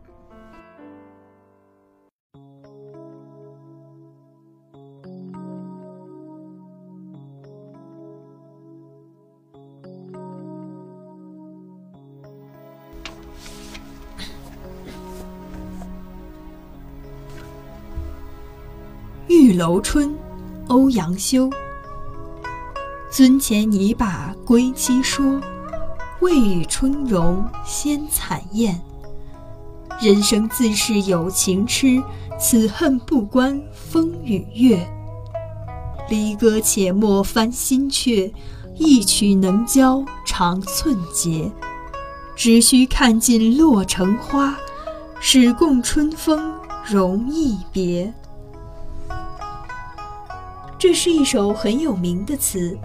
《玉楼春》欧阳修。尊前拟把归期说，未与春容先惨燕。人生自是有情痴，此恨不关风与月。离歌且莫翻新阙，一曲能教长寸节。只须看尽落成花，始共春风容易别。这是一首很有名的词。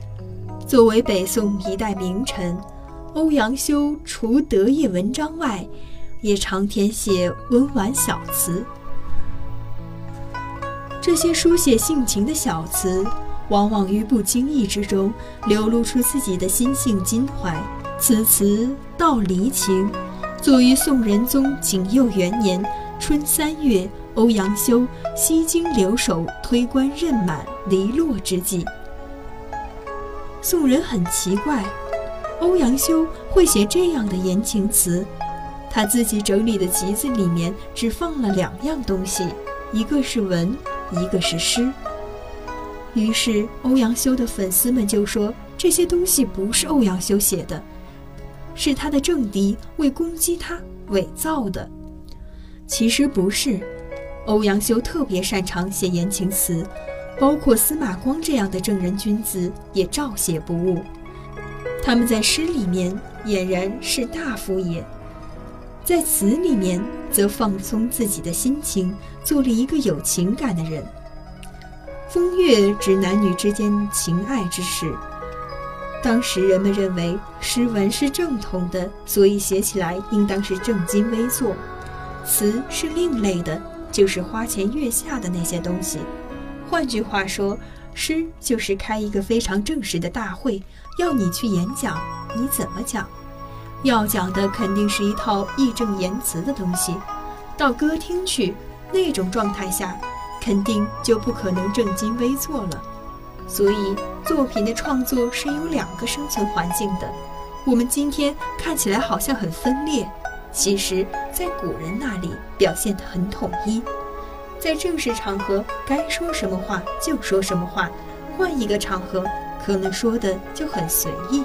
作为北宋一代名臣，欧阳修除得意文章外，也常填写温婉小词。这些书写性情的小词，往往于不经意之中流露出自己的心性襟怀。此词道离情，作于宋仁宗景佑元年春三月。欧阳修西京留守推官任满离落之际，宋人很奇怪，欧阳修会写这样的言情词。他自己整理的集子里面只放了两样东西，一个是文，一个是诗。于是欧阳修的粉丝们就说这些东西不是欧阳修写的，是他的政敌为攻击他伪造的。其实不是。欧阳修特别擅长写言情词，包括司马光这样的正人君子也照写不误。他们在诗里面俨然是大夫也，在词里面则放松自己的心情，做了一个有情感的人。风月指男女之间情爱之事，当时人们认为诗文是正统的，所以写起来应当是正襟危坐，词是另类的。就是花前月下的那些东西。换句话说，诗就是开一个非常正式的大会，要你去演讲，你怎么讲？要讲的肯定是一套义正言辞的东西。到歌厅去，那种状态下，肯定就不可能正襟危坐了。所以，作品的创作是有两个生存环境的。我们今天看起来好像很分裂。其实，在古人那里表现得很统一，在正式场合该说什么话就说什么话，换一个场合可能说的就很随意。